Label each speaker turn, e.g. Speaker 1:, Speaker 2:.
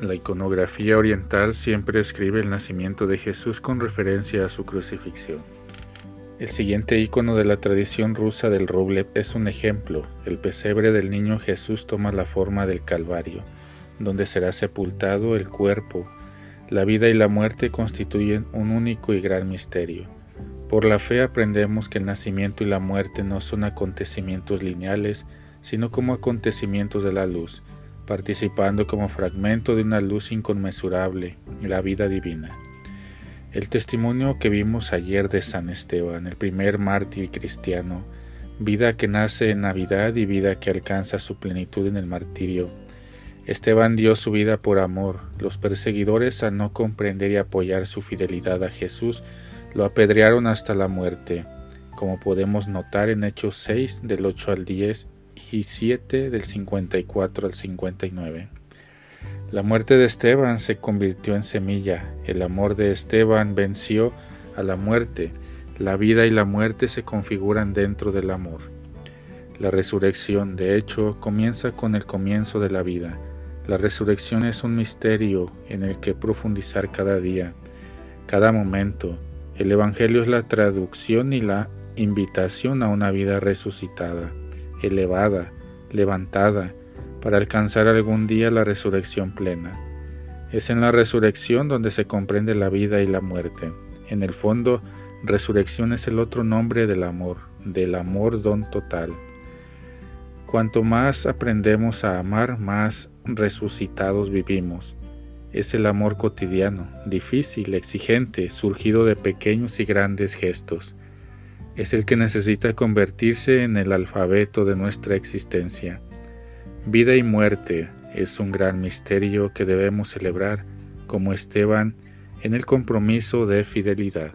Speaker 1: La iconografía oriental siempre escribe el nacimiento de Jesús con referencia a su crucifixión. El siguiente icono de la tradición rusa del roble es un ejemplo. El pesebre del niño Jesús toma la forma del Calvario, donde será sepultado el cuerpo. La vida y la muerte constituyen un único y gran misterio. Por la fe aprendemos que el nacimiento y la muerte no son acontecimientos lineales, sino como acontecimientos de la luz participando como fragmento de una luz inconmensurable, la vida divina. El testimonio que vimos ayer de San Esteban, el primer mártir cristiano, vida que nace en Navidad y vida que alcanza su plenitud en el martirio. Esteban dio su vida por amor. Los perseguidores, al no comprender y apoyar su fidelidad a Jesús, lo apedrearon hasta la muerte, como podemos notar en Hechos 6 del 8 al 10 y 7 del 54 al 59. La muerte de Esteban se convirtió en semilla, el amor de Esteban venció a la muerte, la vida y la muerte se configuran dentro del amor. La resurrección, de hecho, comienza con el comienzo de la vida. La resurrección es un misterio en el que profundizar cada día, cada momento. El Evangelio es la traducción y la invitación a una vida resucitada elevada, levantada, para alcanzar algún día la resurrección plena. Es en la resurrección donde se comprende la vida y la muerte. En el fondo, resurrección es el otro nombre del amor, del amor don total. Cuanto más aprendemos a amar, más resucitados vivimos. Es el amor cotidiano, difícil, exigente, surgido de pequeños y grandes gestos es el que necesita convertirse en el alfabeto de nuestra existencia. Vida y muerte es un gran misterio que debemos celebrar como Esteban en el compromiso de fidelidad.